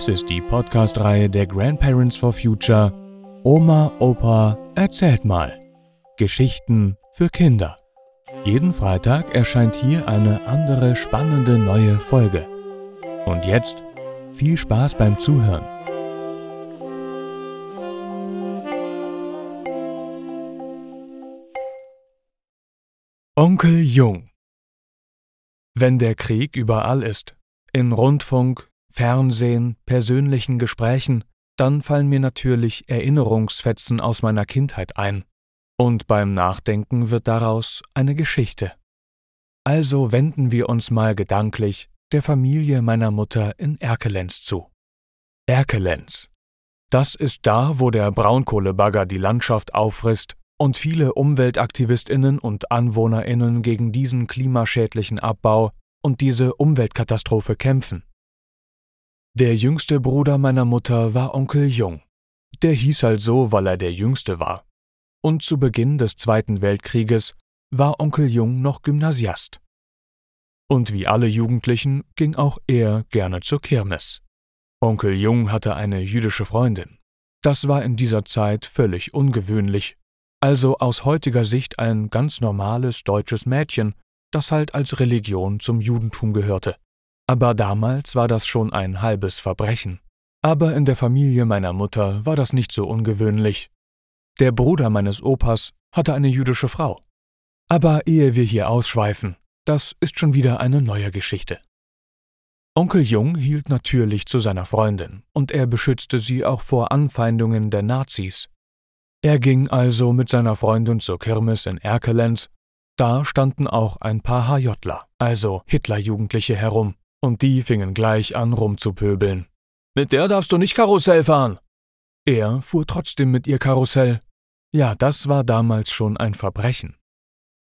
Dies ist die Podcast-Reihe der Grandparents for Future Oma, Opa, erzählt mal. Geschichten für Kinder. Jeden Freitag erscheint hier eine andere spannende neue Folge. Und jetzt viel Spaß beim Zuhören. Onkel Jung Wenn der Krieg überall ist, in Rundfunk, Fernsehen, persönlichen Gesprächen, dann fallen mir natürlich Erinnerungsfetzen aus meiner Kindheit ein. Und beim Nachdenken wird daraus eine Geschichte. Also wenden wir uns mal gedanklich der Familie meiner Mutter in Erkelenz zu. Erkelenz. Das ist da, wo der Braunkohlebagger die Landschaft auffrisst und viele Umweltaktivistinnen und Anwohnerinnen gegen diesen klimaschädlichen Abbau und diese Umweltkatastrophe kämpfen. Der jüngste Bruder meiner Mutter war Onkel Jung. Der hieß halt so, weil er der jüngste war. Und zu Beginn des Zweiten Weltkrieges war Onkel Jung noch Gymnasiast. Und wie alle Jugendlichen ging auch er gerne zur Kirmes. Onkel Jung hatte eine jüdische Freundin. Das war in dieser Zeit völlig ungewöhnlich, also aus heutiger Sicht ein ganz normales deutsches Mädchen, das halt als Religion zum Judentum gehörte. Aber damals war das schon ein halbes Verbrechen. Aber in der Familie meiner Mutter war das nicht so ungewöhnlich. Der Bruder meines Opas hatte eine jüdische Frau. Aber ehe wir hier ausschweifen, das ist schon wieder eine neue Geschichte. Onkel Jung hielt natürlich zu seiner Freundin, und er beschützte sie auch vor Anfeindungen der Nazis. Er ging also mit seiner Freundin zur Kirmes in Erkelenz, da standen auch ein paar HJler, also Hitlerjugendliche herum, und die fingen gleich an rumzupöbeln. Mit der darfst du nicht Karussell fahren. Er fuhr trotzdem mit ihr Karussell. Ja, das war damals schon ein Verbrechen.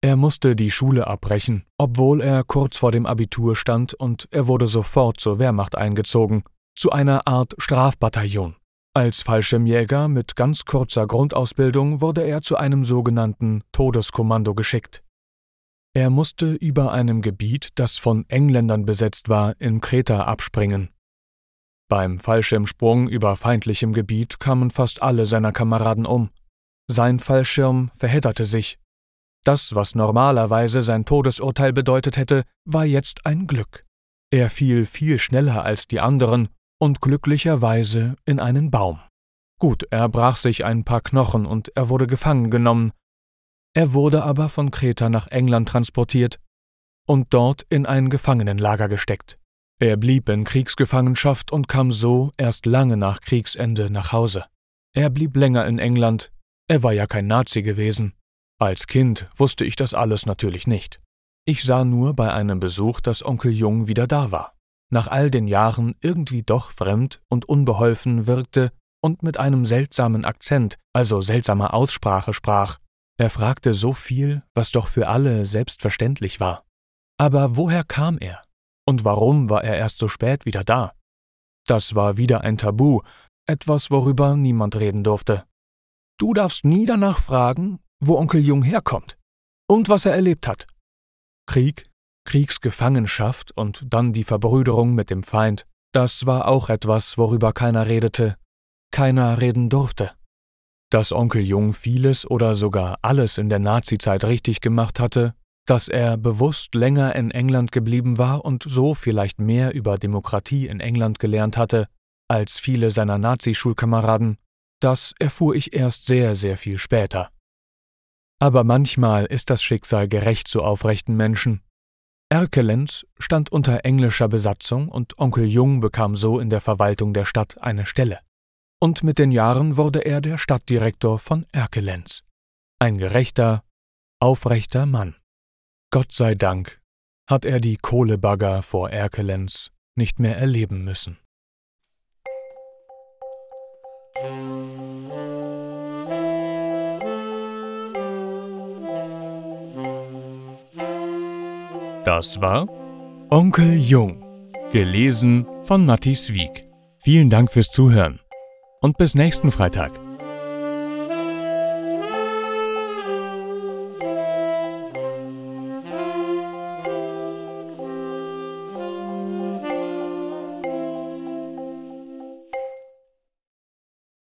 Er musste die Schule abbrechen, obwohl er kurz vor dem Abitur stand und er wurde sofort zur Wehrmacht eingezogen, zu einer Art Strafbataillon. Als Fallschirmjäger mit ganz kurzer Grundausbildung wurde er zu einem sogenannten Todeskommando geschickt. Er musste über einem Gebiet, das von Engländern besetzt war, in Kreta abspringen. Beim Fallschirmsprung über feindlichem Gebiet kamen fast alle seiner Kameraden um. Sein Fallschirm verhedderte sich. Das, was normalerweise sein Todesurteil bedeutet hätte, war jetzt ein Glück. Er fiel viel schneller als die anderen und glücklicherweise in einen Baum. Gut, er brach sich ein paar Knochen und er wurde gefangen genommen, er wurde aber von Kreta nach England transportiert und dort in ein Gefangenenlager gesteckt. Er blieb in Kriegsgefangenschaft und kam so erst lange nach Kriegsende nach Hause. Er blieb länger in England, er war ja kein Nazi gewesen. Als Kind wusste ich das alles natürlich nicht. Ich sah nur bei einem Besuch, dass Onkel Jung wieder da war. Nach all den Jahren irgendwie doch fremd und unbeholfen wirkte und mit einem seltsamen Akzent, also seltsamer Aussprache sprach, er fragte so viel, was doch für alle selbstverständlich war. Aber woher kam er? Und warum war er erst so spät wieder da? Das war wieder ein Tabu, etwas, worüber niemand reden durfte. Du darfst nie danach fragen, wo Onkel Jung herkommt und was er erlebt hat. Krieg, Kriegsgefangenschaft und dann die Verbrüderung mit dem Feind, das war auch etwas, worüber keiner redete, keiner reden durfte. Dass Onkel Jung vieles oder sogar alles in der Nazizeit richtig gemacht hatte, dass er bewusst länger in England geblieben war und so vielleicht mehr über Demokratie in England gelernt hatte als viele seiner Nazischulkameraden, das erfuhr ich erst sehr, sehr viel später. Aber manchmal ist das Schicksal gerecht zu aufrechten Menschen. Erkelenz stand unter englischer Besatzung und Onkel Jung bekam so in der Verwaltung der Stadt eine Stelle und mit den Jahren wurde er der Stadtdirektor von Erkelenz. Ein gerechter, aufrechter Mann. Gott sei Dank hat er die Kohlebagger vor Erkelenz nicht mehr erleben müssen. Das war Onkel Jung, gelesen von Matthias Wieg. Vielen Dank fürs Zuhören und bis nächsten Freitag.